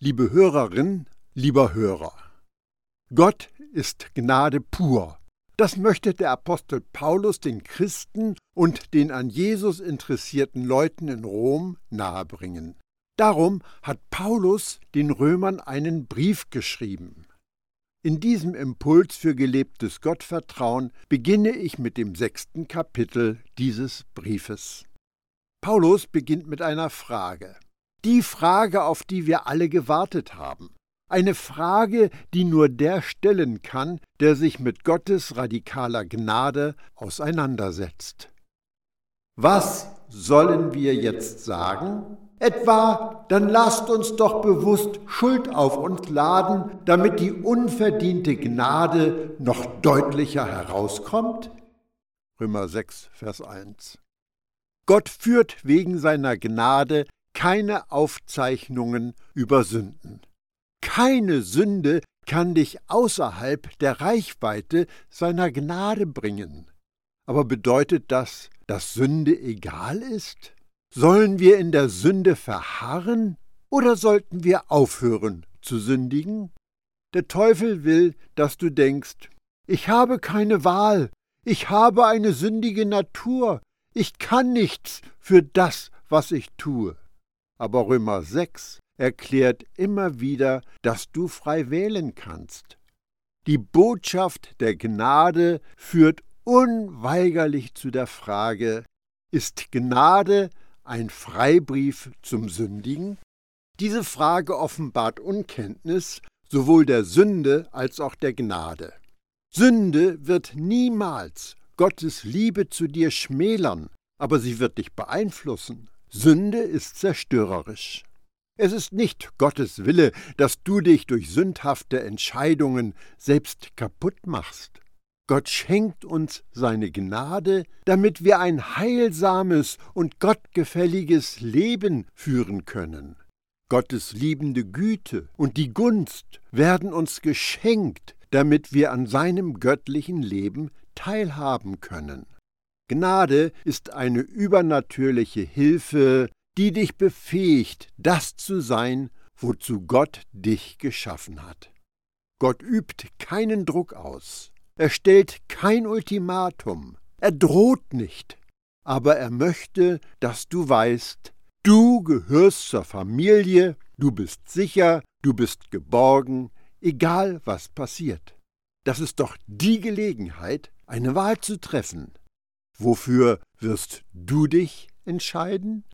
Liebe Hörerin, lieber Hörer, Gott ist Gnade pur. Das möchte der Apostel Paulus den Christen und den an Jesus interessierten Leuten in Rom nahebringen. Darum hat Paulus den Römern einen Brief geschrieben. In diesem Impuls für gelebtes Gottvertrauen beginne ich mit dem sechsten Kapitel dieses Briefes. Paulus beginnt mit einer Frage. Die Frage, auf die wir alle gewartet haben. Eine Frage, die nur der stellen kann, der sich mit Gottes radikaler Gnade auseinandersetzt. Was sollen wir jetzt sagen? Etwa, dann lasst uns doch bewusst Schuld auf uns laden, damit die unverdiente Gnade noch deutlicher herauskommt? Römer 6, Vers 1. Gott führt wegen seiner Gnade keine Aufzeichnungen über Sünden. Keine Sünde kann dich außerhalb der Reichweite seiner Gnade bringen. Aber bedeutet das, dass Sünde egal ist? Sollen wir in der Sünde verharren oder sollten wir aufhören zu sündigen? Der Teufel will, dass du denkst, ich habe keine Wahl, ich habe eine sündige Natur, ich kann nichts für das, was ich tue. Aber Römer 6 erklärt immer wieder, dass du frei wählen kannst. Die Botschaft der Gnade führt unweigerlich zu der Frage, ist Gnade ein Freibrief zum Sündigen? Diese Frage offenbart Unkenntnis sowohl der Sünde als auch der Gnade. Sünde wird niemals Gottes Liebe zu dir schmälern, aber sie wird dich beeinflussen. Sünde ist zerstörerisch. Es ist nicht Gottes Wille, dass du dich durch sündhafte Entscheidungen selbst kaputt machst. Gott schenkt uns seine Gnade, damit wir ein heilsames und gottgefälliges Leben führen können. Gottes liebende Güte und die Gunst werden uns geschenkt, damit wir an seinem göttlichen Leben teilhaben können. Gnade ist eine übernatürliche Hilfe, die dich befähigt, das zu sein, wozu Gott dich geschaffen hat. Gott übt keinen Druck aus, er stellt kein Ultimatum, er droht nicht, aber er möchte, dass du weißt, du gehörst zur Familie, du bist sicher, du bist geborgen, egal was passiert. Das ist doch die Gelegenheit, eine Wahl zu treffen. Wofür wirst du dich entscheiden?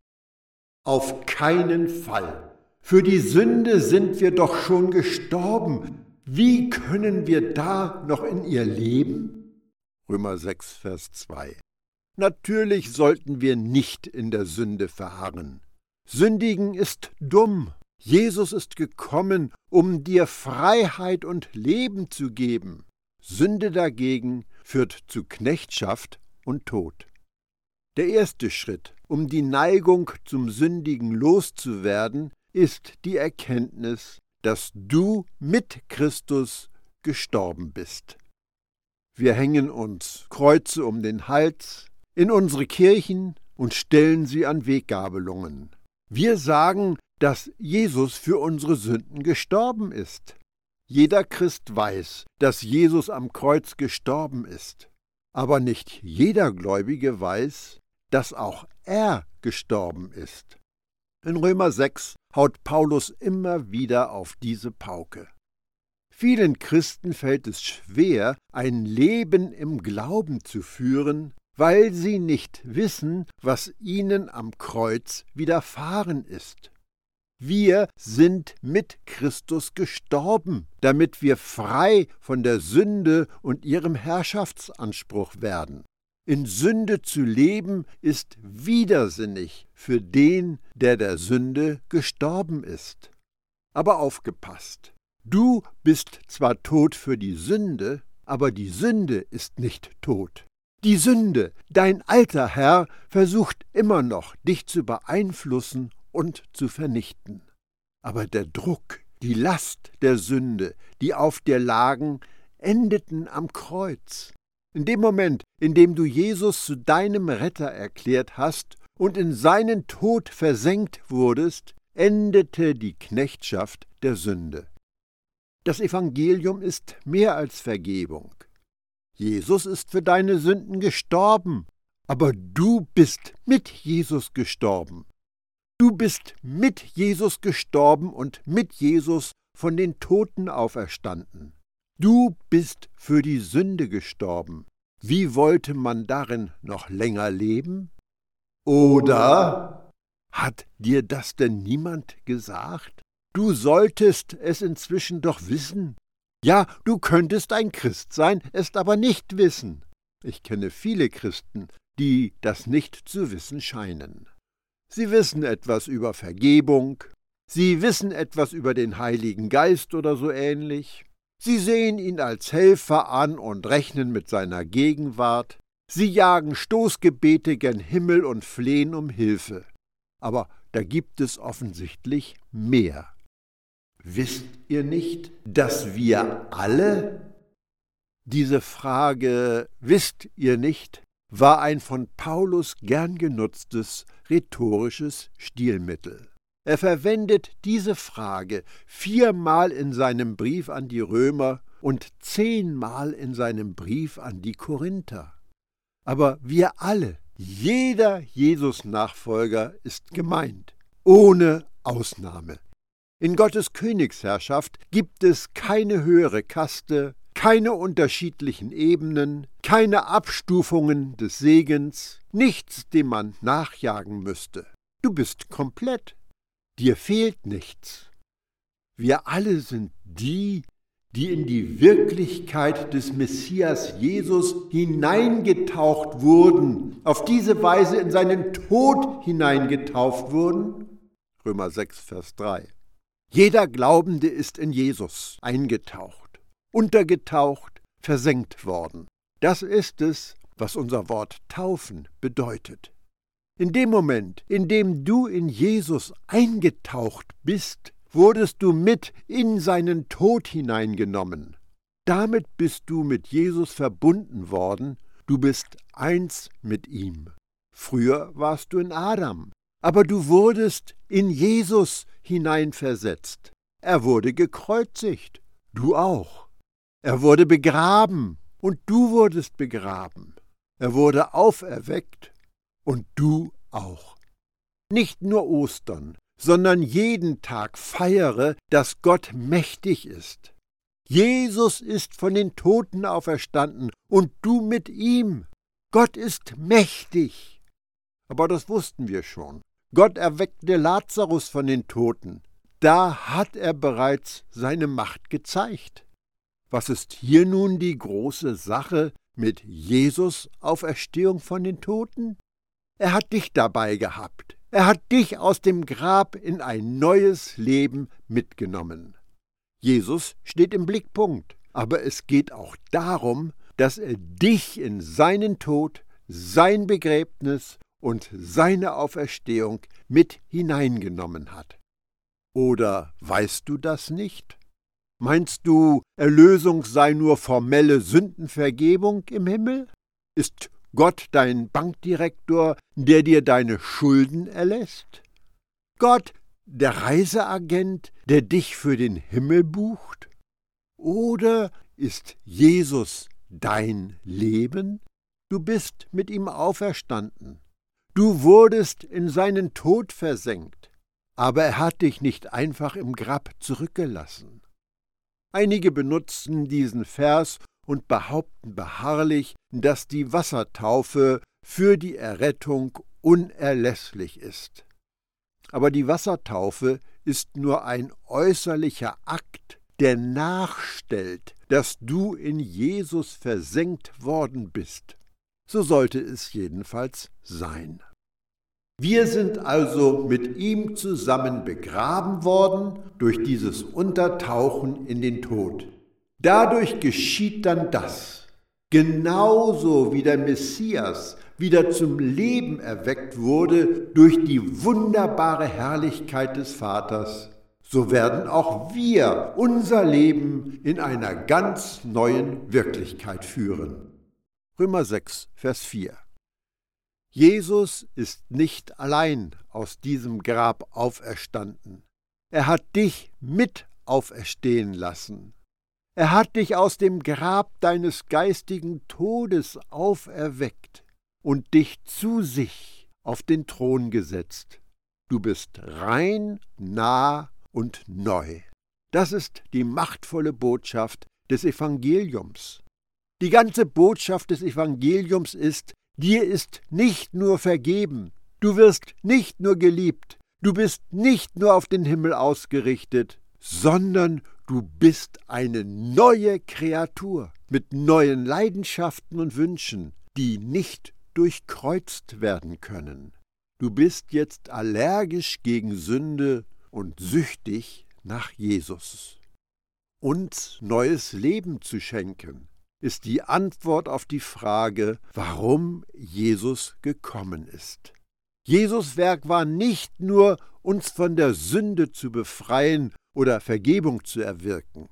Auf keinen Fall. Für die Sünde sind wir doch schon gestorben. Wie können wir da noch in ihr leben? Römer 6, Vers 2. Natürlich sollten wir nicht in der Sünde verharren. Sündigen ist dumm. Jesus ist gekommen, um dir Freiheit und Leben zu geben. Sünde dagegen führt zu Knechtschaft und Tod. Der erste Schritt, um die Neigung zum Sündigen loszuwerden, ist die Erkenntnis, dass du mit Christus gestorben bist. Wir hängen uns Kreuze um den Hals in unsere Kirchen und stellen sie an Weggabelungen. Wir sagen, dass Jesus für unsere Sünden gestorben ist. Jeder Christ weiß, dass Jesus am Kreuz gestorben ist. Aber nicht jeder Gläubige weiß, dass auch er gestorben ist. In Römer 6 haut Paulus immer wieder auf diese Pauke. Vielen Christen fällt es schwer, ein Leben im Glauben zu führen, weil sie nicht wissen, was ihnen am Kreuz widerfahren ist. Wir sind mit Christus gestorben, damit wir frei von der Sünde und ihrem Herrschaftsanspruch werden. In Sünde zu leben ist widersinnig für den, der der Sünde gestorben ist. Aber aufgepasst, du bist zwar tot für die Sünde, aber die Sünde ist nicht tot. Die Sünde, dein alter Herr, versucht immer noch, dich zu beeinflussen und zu vernichten. Aber der Druck, die Last der Sünde, die auf dir lagen, endeten am Kreuz. In dem Moment, in dem du Jesus zu deinem Retter erklärt hast und in seinen Tod versenkt wurdest, endete die Knechtschaft der Sünde. Das Evangelium ist mehr als Vergebung. Jesus ist für deine Sünden gestorben, aber du bist mit Jesus gestorben. Du bist mit Jesus gestorben und mit Jesus von den Toten auferstanden. Du bist für die Sünde gestorben. Wie wollte man darin noch länger leben? Oder hat dir das denn niemand gesagt? Du solltest es inzwischen doch wissen. Ja, du könntest ein Christ sein, es aber nicht wissen. Ich kenne viele Christen, die das nicht zu wissen scheinen. Sie wissen etwas über Vergebung, sie wissen etwas über den Heiligen Geist oder so ähnlich, sie sehen ihn als Helfer an und rechnen mit seiner Gegenwart, Sie jagen Stoßgebete gen Himmel und flehen um Hilfe. Aber da gibt es offensichtlich mehr. Wisst ihr nicht, dass wir alle? Diese Frage wisst ihr nicht war ein von Paulus gern genutztes rhetorisches Stilmittel. Er verwendet diese Frage viermal in seinem Brief an die Römer und zehnmal in seinem Brief an die Korinther. Aber wir alle, jeder Jesus-Nachfolger ist gemeint, ohne Ausnahme. In Gottes Königsherrschaft gibt es keine höhere Kaste, keine unterschiedlichen Ebenen, keine Abstufungen des Segens, nichts, dem man nachjagen müsste. Du bist komplett, dir fehlt nichts. Wir alle sind die, die in die Wirklichkeit des Messias Jesus hineingetaucht wurden, auf diese Weise in seinen Tod hineingetauft wurden? Römer 6, Vers 3. Jeder Glaubende ist in Jesus eingetaucht, untergetaucht, versenkt worden. Das ist es, was unser Wort taufen bedeutet. In dem Moment, in dem du in Jesus eingetaucht bist, wurdest du mit in seinen Tod hineingenommen. Damit bist du mit Jesus verbunden worden, du bist eins mit ihm. Früher warst du in Adam, aber du wurdest in Jesus hineinversetzt. Er wurde gekreuzigt, du auch. Er wurde begraben, und du wurdest begraben. Er wurde auferweckt, und du auch. Nicht nur Ostern, sondern jeden Tag feiere, dass Gott mächtig ist. Jesus ist von den Toten auferstanden und du mit ihm. Gott ist mächtig. Aber das wussten wir schon. Gott erweckte Lazarus von den Toten. Da hat er bereits seine Macht gezeigt. Was ist hier nun die große Sache mit Jesus Auferstehung von den Toten? Er hat dich dabei gehabt. Er hat dich aus dem Grab in ein neues Leben mitgenommen. Jesus steht im Blickpunkt, aber es geht auch darum, dass er dich in seinen Tod, sein Begräbnis und seine Auferstehung mit hineingenommen hat. Oder weißt du das nicht? Meinst du, Erlösung sei nur formelle Sündenvergebung im Himmel? Ist Gott dein Bankdirektor, der dir deine Schulden erlässt? Gott der Reiseagent, der dich für den Himmel bucht? Oder ist Jesus dein Leben? Du bist mit ihm auferstanden. Du wurdest in seinen Tod versenkt, aber er hat dich nicht einfach im Grab zurückgelassen. Einige benutzen diesen Vers, und behaupten beharrlich, dass die Wassertaufe für die Errettung unerlässlich ist. Aber die Wassertaufe ist nur ein äußerlicher Akt, der nachstellt, dass du in Jesus versenkt worden bist. So sollte es jedenfalls sein. Wir sind also mit ihm zusammen begraben worden durch dieses Untertauchen in den Tod. Dadurch geschieht dann das. Genauso wie der Messias wieder zum Leben erweckt wurde durch die wunderbare Herrlichkeit des Vaters, so werden auch wir unser Leben in einer ganz neuen Wirklichkeit führen. Römer 6, Vers 4. Jesus ist nicht allein aus diesem Grab auferstanden. Er hat dich mit auferstehen lassen. Er hat dich aus dem Grab deines geistigen Todes auferweckt und dich zu sich auf den Thron gesetzt. Du bist rein, nah und neu. Das ist die machtvolle Botschaft des Evangeliums. Die ganze Botschaft des Evangeliums ist, dir ist nicht nur vergeben, du wirst nicht nur geliebt, du bist nicht nur auf den Himmel ausgerichtet, sondern du bist eine neue Kreatur mit neuen Leidenschaften und Wünschen, die nicht durchkreuzt werden können. Du bist jetzt allergisch gegen Sünde und süchtig nach Jesus. Uns neues Leben zu schenken, ist die Antwort auf die Frage, warum Jesus gekommen ist. Jesus Werk war nicht nur, uns von der Sünde zu befreien oder Vergebung zu erwirken.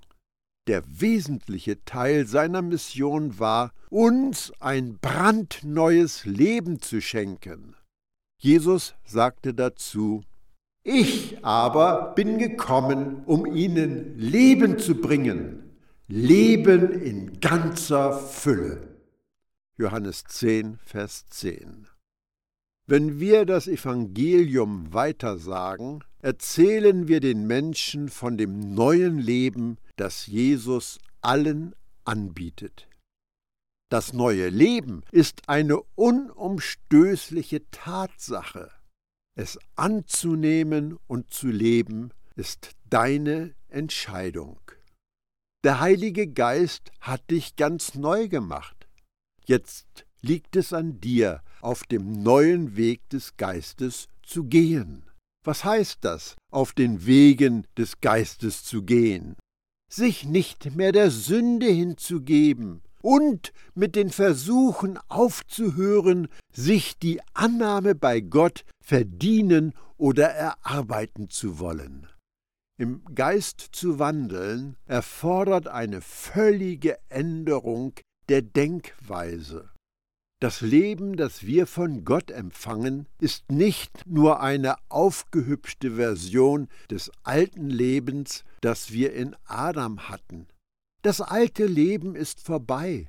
Der wesentliche Teil seiner Mission war, uns ein brandneues Leben zu schenken. Jesus sagte dazu, ich aber bin gekommen, um ihnen Leben zu bringen, Leben in ganzer Fülle. Johannes 10, Vers 10. Wenn wir das Evangelium weitersagen, erzählen wir den Menschen von dem neuen Leben, das Jesus allen anbietet. Das neue Leben ist eine unumstößliche Tatsache. Es anzunehmen und zu leben ist deine Entscheidung. Der Heilige Geist hat dich ganz neu gemacht. Jetzt liegt es an dir, auf dem neuen Weg des Geistes zu gehen. Was heißt das, auf den Wegen des Geistes zu gehen? Sich nicht mehr der Sünde hinzugeben, und mit den Versuchen aufzuhören, sich die Annahme bei Gott verdienen oder erarbeiten zu wollen. Im Geist zu wandeln erfordert eine völlige Änderung der Denkweise. Das Leben, das wir von Gott empfangen, ist nicht nur eine aufgehübschte Version des alten Lebens, das wir in Adam hatten. Das alte Leben ist vorbei.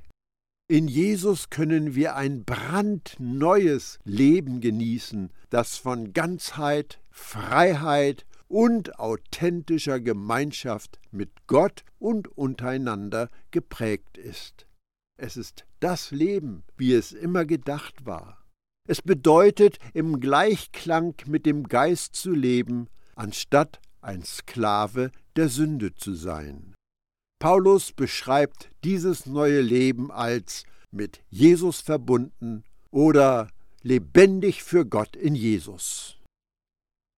In Jesus können wir ein brandneues Leben genießen, das von Ganzheit, Freiheit und authentischer Gemeinschaft mit Gott und untereinander geprägt ist. Es ist das Leben, wie es immer gedacht war. Es bedeutet, im Gleichklang mit dem Geist zu leben, anstatt ein Sklave der Sünde zu sein. Paulus beschreibt dieses neue Leben als mit Jesus verbunden oder lebendig für Gott in Jesus.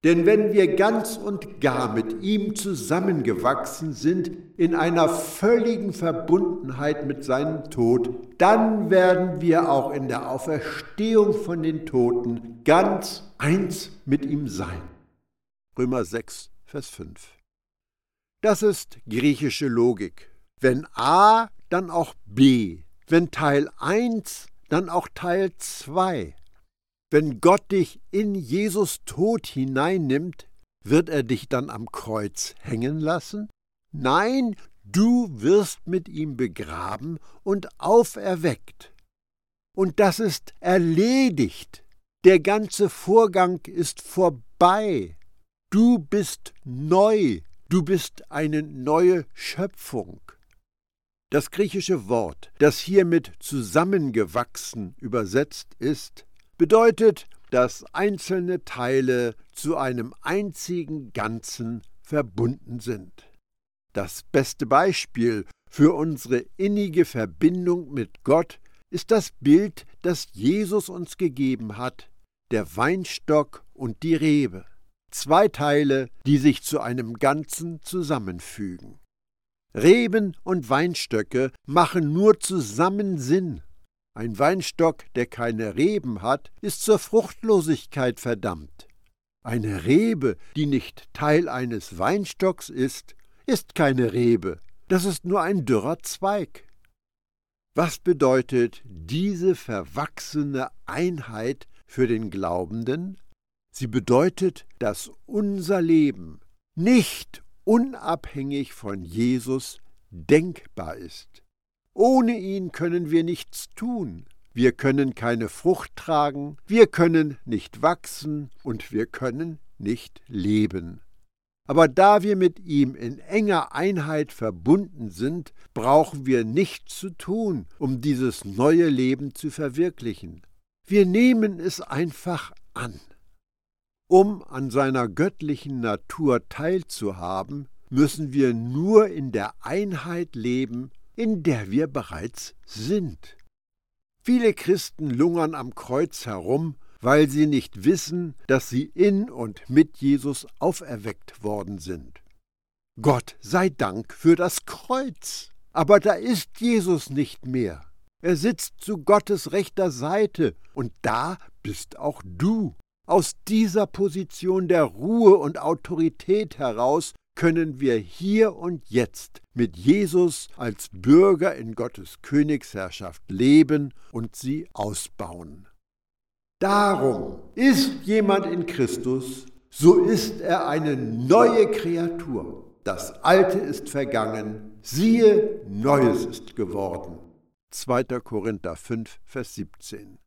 Denn wenn wir ganz und gar mit ihm zusammengewachsen sind in einer völligen Verbundenheit mit seinem Tod, dann werden wir auch in der Auferstehung von den Toten ganz eins mit ihm sein. Römer 6, Vers 5. Das ist griechische Logik. Wenn A, dann auch B. Wenn Teil 1, dann auch Teil 2. Wenn Gott dich in Jesus Tod hineinnimmt, wird er dich dann am Kreuz hängen lassen? Nein, du wirst mit ihm begraben und auferweckt. Und das ist erledigt. Der ganze Vorgang ist vorbei. Du bist neu. Du bist eine neue Schöpfung. Das griechische Wort, das hiermit zusammengewachsen übersetzt ist, bedeutet, dass einzelne Teile zu einem einzigen Ganzen verbunden sind. Das beste Beispiel für unsere innige Verbindung mit Gott ist das Bild, das Jesus uns gegeben hat, der Weinstock und die Rebe zwei Teile, die sich zu einem Ganzen zusammenfügen. Reben und Weinstöcke machen nur zusammen Sinn. Ein Weinstock, der keine Reben hat, ist zur Fruchtlosigkeit verdammt. Eine Rebe, die nicht Teil eines Weinstocks ist, ist keine Rebe, das ist nur ein dürrer Zweig. Was bedeutet diese verwachsene Einheit für den Glaubenden. Sie bedeutet, dass unser Leben nicht unabhängig von Jesus denkbar ist. Ohne ihn können wir nichts tun. Wir können keine Frucht tragen, wir können nicht wachsen und wir können nicht leben. Aber da wir mit ihm in enger Einheit verbunden sind, brauchen wir nichts zu tun, um dieses neue Leben zu verwirklichen. Wir nehmen es einfach an. Um an seiner göttlichen Natur teilzuhaben, müssen wir nur in der Einheit leben, in der wir bereits sind. Viele Christen lungern am Kreuz herum, weil sie nicht wissen, dass sie in und mit Jesus auferweckt worden sind. Gott sei Dank für das Kreuz. Aber da ist Jesus nicht mehr. Er sitzt zu Gottes rechter Seite, und da bist auch du. Aus dieser Position der Ruhe und Autorität heraus können wir hier und jetzt mit Jesus als Bürger in Gottes Königsherrschaft leben und sie ausbauen. Darum ist jemand in Christus, so ist er eine neue Kreatur. Das Alte ist vergangen, siehe, Neues ist geworden. 2. Korinther 5, Vers 17.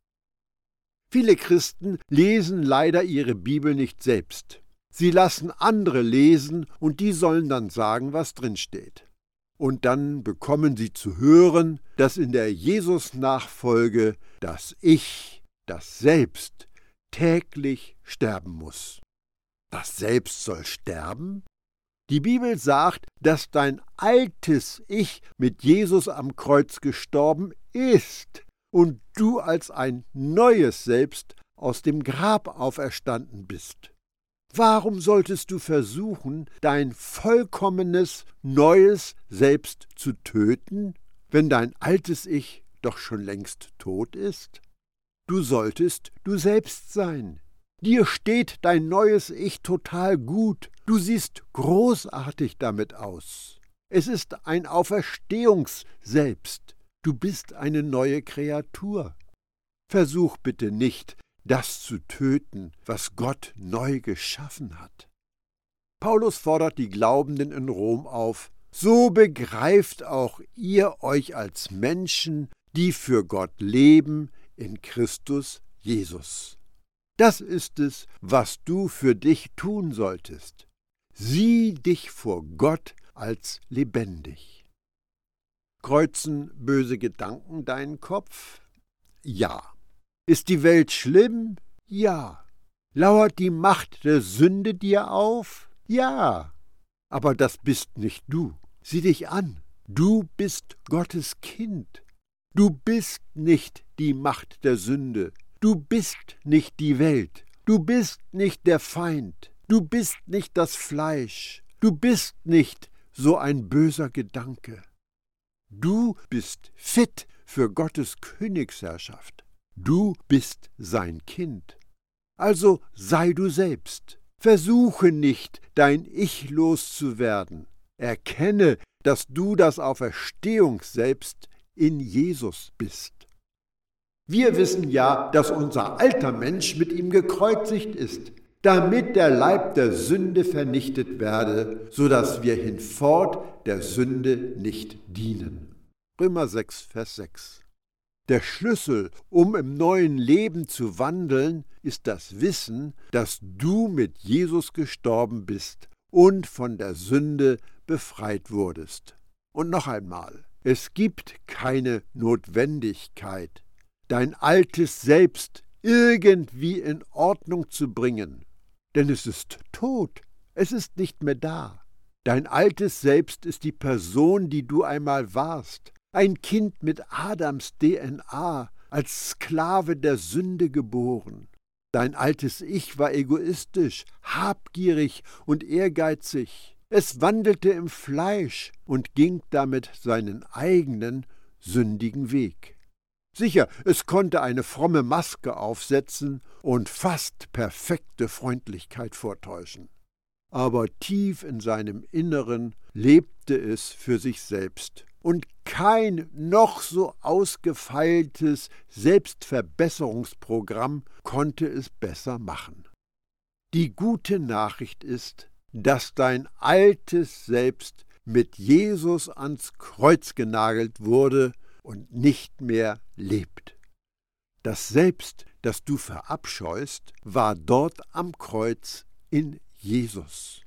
Viele Christen lesen leider ihre Bibel nicht selbst. Sie lassen andere lesen und die sollen dann sagen, was drinsteht. Und dann bekommen sie zu hören, dass in der Jesus-Nachfolge das Ich, das Selbst, täglich sterben muss. Das Selbst soll sterben? Die Bibel sagt, dass dein altes Ich mit Jesus am Kreuz gestorben ist und du als ein neues Selbst aus dem Grab auferstanden bist. Warum solltest du versuchen, dein vollkommenes, neues Selbst zu töten, wenn dein altes Ich doch schon längst tot ist? Du solltest du selbst sein. Dir steht dein neues Ich total gut. Du siehst großartig damit aus. Es ist ein Auferstehungsselbst. Du bist eine neue Kreatur. Versuch bitte nicht, das zu töten, was Gott neu geschaffen hat. Paulus fordert die Glaubenden in Rom auf, so begreift auch ihr euch als Menschen, die für Gott leben, in Christus Jesus. Das ist es, was du für dich tun solltest. Sieh dich vor Gott als lebendig. Kreuzen böse Gedanken deinen Kopf? Ja. Ist die Welt schlimm? Ja. Lauert die Macht der Sünde dir auf? Ja. Aber das bist nicht du. Sieh dich an. Du bist Gottes Kind. Du bist nicht die Macht der Sünde. Du bist nicht die Welt. Du bist nicht der Feind. Du bist nicht das Fleisch. Du bist nicht so ein böser Gedanke. Du bist fit für Gottes Königsherrschaft. Du bist sein Kind. Also sei du selbst. Versuche nicht, dein Ich loszuwerden. Erkenne, dass du das Auferstehungsselbst in Jesus bist. Wir wissen ja, dass unser alter Mensch mit ihm gekreuzigt ist, damit der Leib der Sünde vernichtet werde, so dass wir hinfort der Sünde nicht dienen. Römer 6, Vers 6. Der Schlüssel, um im neuen Leben zu wandeln, ist das Wissen, dass du mit Jesus gestorben bist und von der Sünde befreit wurdest. Und noch einmal, es gibt keine Notwendigkeit, dein altes Selbst irgendwie in Ordnung zu bringen, denn es ist tot, es ist nicht mehr da. Dein altes Selbst ist die Person, die du einmal warst, ein Kind mit Adams DNA, als Sklave der Sünde geboren. Dein altes Ich war egoistisch, habgierig und ehrgeizig. Es wandelte im Fleisch und ging damit seinen eigenen sündigen Weg. Sicher, es konnte eine fromme Maske aufsetzen und fast perfekte Freundlichkeit vortäuschen. Aber tief in seinem Inneren lebte es für sich selbst und Kein noch so ausgefeiltes Selbstverbesserungsprogramm konnte es besser machen. Die gute Nachricht ist, dass dein altes Selbst mit Jesus ans Kreuz genagelt wurde und nicht mehr lebt. Das Selbst, das du verabscheust, war dort am Kreuz in Jesus.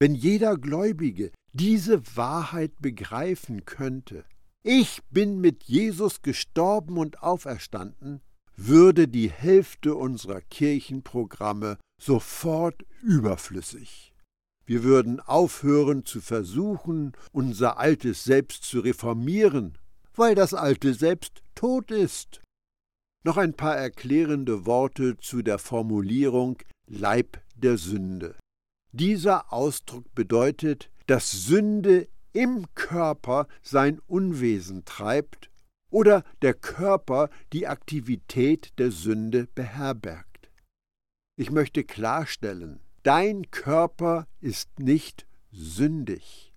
Wenn jeder Gläubige diese Wahrheit begreifen könnte, ich bin mit Jesus gestorben und auferstanden, würde die Hälfte unserer Kirchenprogramme sofort überflüssig. Wir würden aufhören zu versuchen, unser altes Selbst zu reformieren, weil das alte Selbst tot ist. Noch ein paar erklärende Worte zu der Formulierung Leib der Sünde. Dieser Ausdruck bedeutet, dass Sünde im Körper sein Unwesen treibt oder der Körper die Aktivität der Sünde beherbergt. Ich möchte klarstellen, dein Körper ist nicht sündig.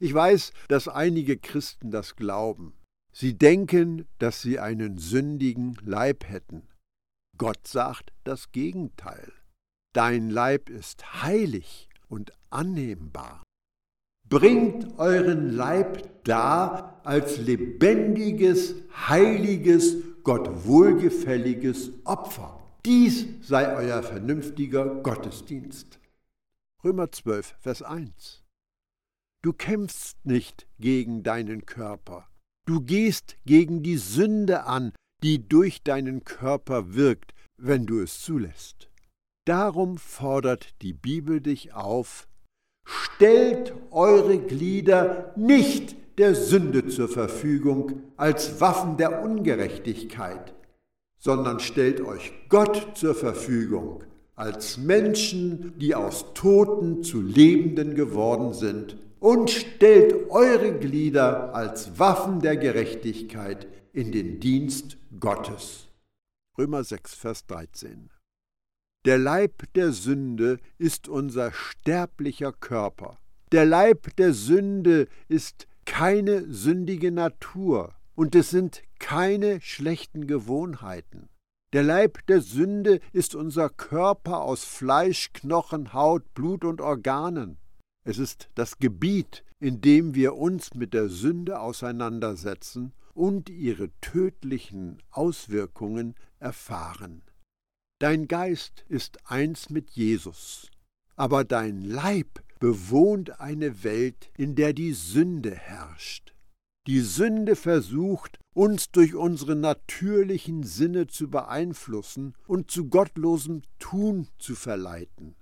Ich weiß, dass einige Christen das glauben. Sie denken, dass sie einen sündigen Leib hätten. Gott sagt das Gegenteil. Dein Leib ist heilig und annehmbar. Bringt euren Leib dar als lebendiges, heiliges, Gott wohlgefälliges Opfer. Dies sei euer vernünftiger Gottesdienst. Römer 12, Vers 1. Du kämpfst nicht gegen deinen Körper. Du gehst gegen die Sünde an, die durch deinen Körper wirkt, wenn du es zulässt. Darum fordert die Bibel dich auf, stellt eure Glieder nicht der Sünde zur Verfügung als Waffen der Ungerechtigkeit, sondern stellt euch Gott zur Verfügung als Menschen, die aus Toten zu Lebenden geworden sind, und stellt eure Glieder als Waffen der Gerechtigkeit in den Dienst Gottes. Römer 6, Vers 13. Der Leib der Sünde ist unser sterblicher Körper. Der Leib der Sünde ist keine sündige Natur, und es sind keine schlechten Gewohnheiten. Der Leib der Sünde ist unser Körper aus Fleisch, Knochen, Haut, Blut und Organen. Es ist das Gebiet, in dem wir uns mit der Sünde auseinandersetzen und ihre tödlichen Auswirkungen erfahren. Dein Geist ist eins mit Jesus, aber dein Leib bewohnt eine Welt, in der die Sünde herrscht. Die Sünde versucht, uns durch unsere natürlichen Sinne zu beeinflussen und zu gottlosem Tun zu verleiten.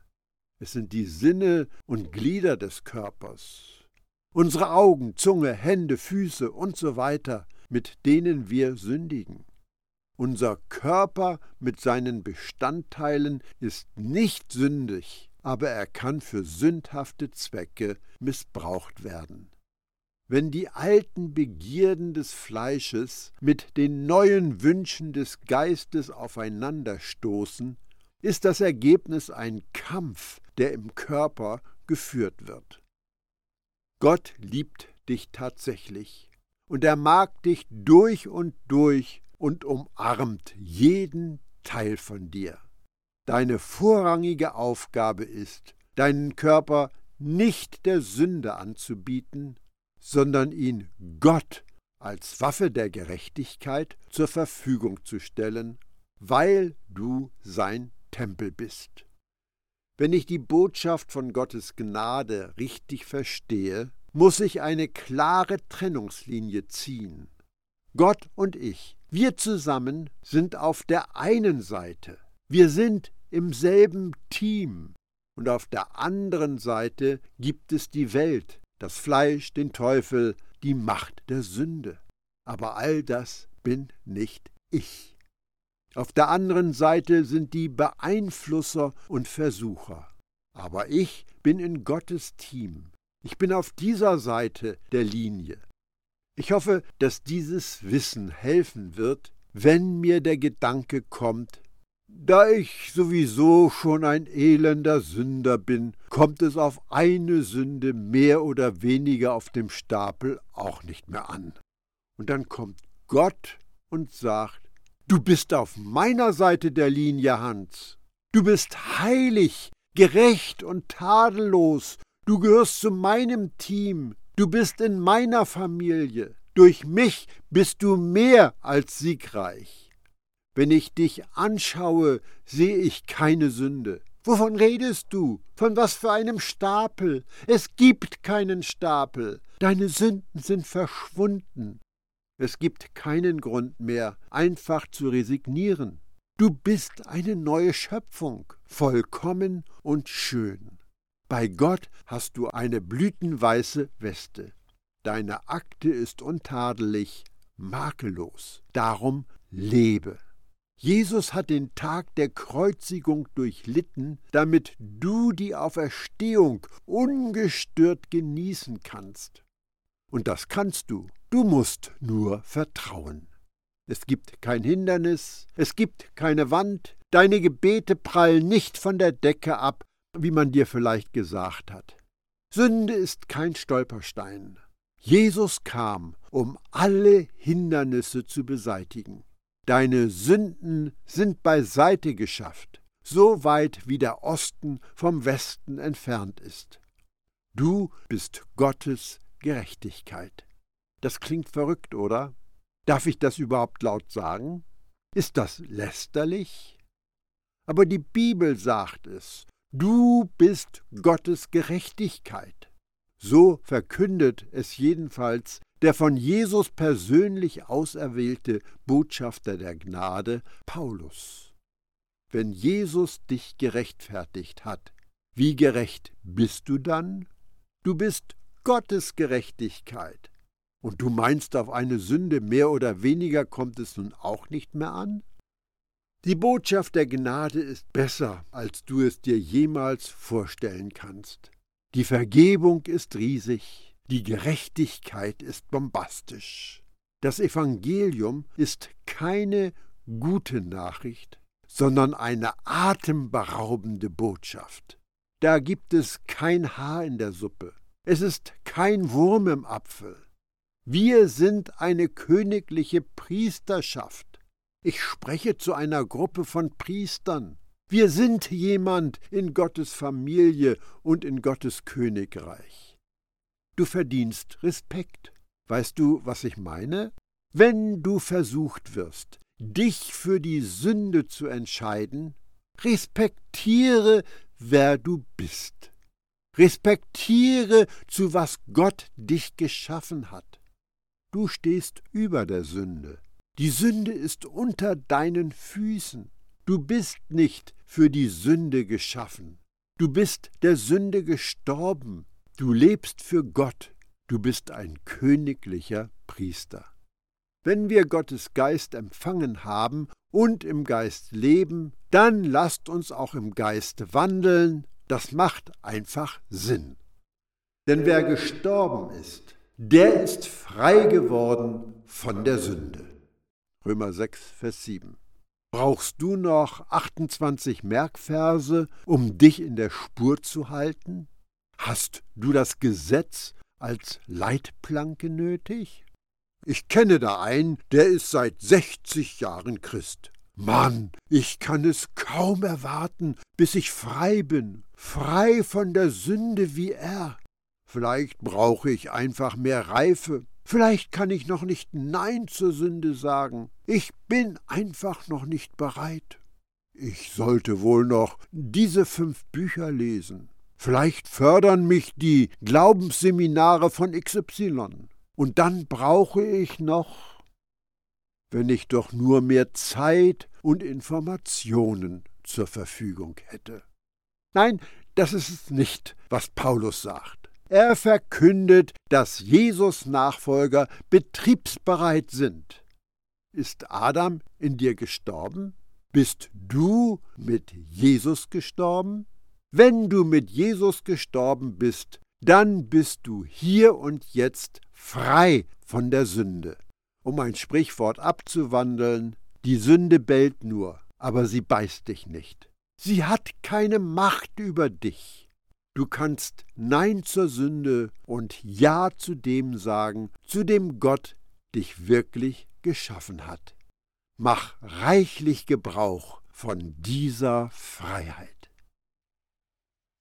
Es sind die Sinne und Glieder des Körpers, unsere Augen, Zunge, Hände, Füße und so weiter, mit denen wir sündigen. Unser Körper mit seinen Bestandteilen ist nicht sündig, aber er kann für sündhafte Zwecke missbraucht werden wenn die alten Begierden des Fleisches mit den neuen Wünschen des Geistes aufeinanderstoßen, ist das Ergebnis ein Kampf, der im Körper geführt wird. Gott liebt dich tatsächlich, und er mag dich durch und durch und umarmt jeden Teil von dir. Deine vorrangige Aufgabe ist, deinen Körper nicht der Sünde anzubieten, sondern ihn Gott als Waffe der Gerechtigkeit zur Verfügung zu stellen, weil du sein Tempel bist. Wenn ich die Botschaft von Gottes Gnade richtig verstehe, muss ich eine klare Trennungslinie ziehen. Gott und ich, wir zusammen sind auf der einen Seite, wir sind im selben Team, und auf der anderen Seite gibt es die Welt, das Fleisch, den Teufel, die Macht der Sünde. Aber all das bin nicht ich. Auf der anderen Seite sind die Beeinflusser und Versucher. Aber ich bin in Gottes Team. Ich bin auf dieser Seite der Linie. Ich hoffe, dass dieses Wissen helfen wird, wenn mir der Gedanke kommt, da ich sowieso schon ein elender Sünder bin, kommt es auf eine Sünde mehr oder weniger auf dem Stapel auch nicht mehr an. Und dann kommt Gott und sagt, du bist auf meiner Seite der Linie, Hans. Du bist heilig, gerecht und tadellos. Du gehörst zu meinem Team. Du bist in meiner Familie. Durch mich bist du mehr als siegreich. Wenn ich dich anschaue, sehe ich keine Sünde. Wovon redest du? Von was für einem Stapel? Es gibt keinen Stapel. Deine Sünden sind verschwunden. Es gibt keinen Grund mehr, einfach zu resignieren. Du bist eine neue Schöpfung, vollkommen und schön. Bei Gott hast du eine blütenweiße Weste. Deine Akte ist untadelig, makellos. Darum lebe. Jesus hat den Tag der Kreuzigung durchlitten, damit du die Auferstehung ungestört genießen kannst. Und das kannst du. Du musst nur vertrauen. Es gibt kein Hindernis, es gibt keine Wand, deine Gebete prallen nicht von der Decke ab, wie man dir vielleicht gesagt hat. Sünde ist kein Stolperstein. Jesus kam, um alle Hindernisse zu beseitigen. Deine Sünden sind beiseite geschafft, so weit wie der Osten vom Westen entfernt ist. Du bist Gottes Gerechtigkeit. Das klingt verrückt, oder? Darf ich das überhaupt laut sagen? Ist das lästerlich? Aber die Bibel sagt es, du bist Gottes Gerechtigkeit. So verkündet es jedenfalls der von Jesus persönlich auserwählte Botschafter der Gnade, Paulus. Wenn Jesus dich gerechtfertigt hat, wie gerecht bist du dann? Du bist Gottes Gerechtigkeit. Und du meinst, auf eine Sünde mehr oder weniger kommt es nun auch nicht mehr an? Die Botschaft der Gnade ist besser, als du es dir jemals vorstellen kannst. Die Vergebung ist riesig, die Gerechtigkeit ist bombastisch. Das Evangelium ist keine gute Nachricht, sondern eine atemberaubende Botschaft. Da gibt es kein Haar in der Suppe. Es ist kein Wurm im Apfel. Wir sind eine königliche Priesterschaft. Ich spreche zu einer Gruppe von Priestern. Wir sind jemand in Gottes Familie und in Gottes Königreich. Du verdienst Respekt. Weißt du, was ich meine? Wenn du versucht wirst, dich für die Sünde zu entscheiden, respektiere, wer du bist. Respektiere, zu was Gott dich geschaffen hat. Du stehst über der Sünde. Die Sünde ist unter deinen Füßen. Du bist nicht für die Sünde geschaffen. Du bist der Sünde gestorben. Du lebst für Gott, du bist ein königlicher Priester. Wenn wir Gottes Geist empfangen haben und im Geist leben, dann lasst uns auch im Geist wandeln, das macht einfach Sinn. Denn wer gestorben ist, der ist frei geworden von der Sünde. Römer 6, Vers 7. Brauchst du noch 28 Merkverse, um dich in der Spur zu halten? Hast du das Gesetz als Leitplanke nötig? Ich kenne da einen, der ist seit 60 Jahren Christ. Mann, ich kann es kaum erwarten, bis ich frei bin, frei von der Sünde wie er. Vielleicht brauche ich einfach mehr Reife. Vielleicht kann ich noch nicht Nein zur Sünde sagen. Ich bin einfach noch nicht bereit. Ich sollte wohl noch diese fünf Bücher lesen. Vielleicht fördern mich die Glaubensseminare von XY. Und dann brauche ich noch, wenn ich doch nur mehr Zeit und Informationen zur Verfügung hätte. Nein, das ist es nicht, was Paulus sagt. Er verkündet, dass Jesus Nachfolger betriebsbereit sind. Ist Adam in dir gestorben? Bist du mit Jesus gestorben? Wenn du mit Jesus gestorben bist, dann bist du hier und jetzt frei von der Sünde. Um ein Sprichwort abzuwandeln, die Sünde bellt nur, aber sie beißt dich nicht. Sie hat keine Macht über dich. Du kannst Nein zur Sünde und Ja zu dem sagen, zu dem Gott dich wirklich geschaffen hat. Mach reichlich Gebrauch von dieser Freiheit.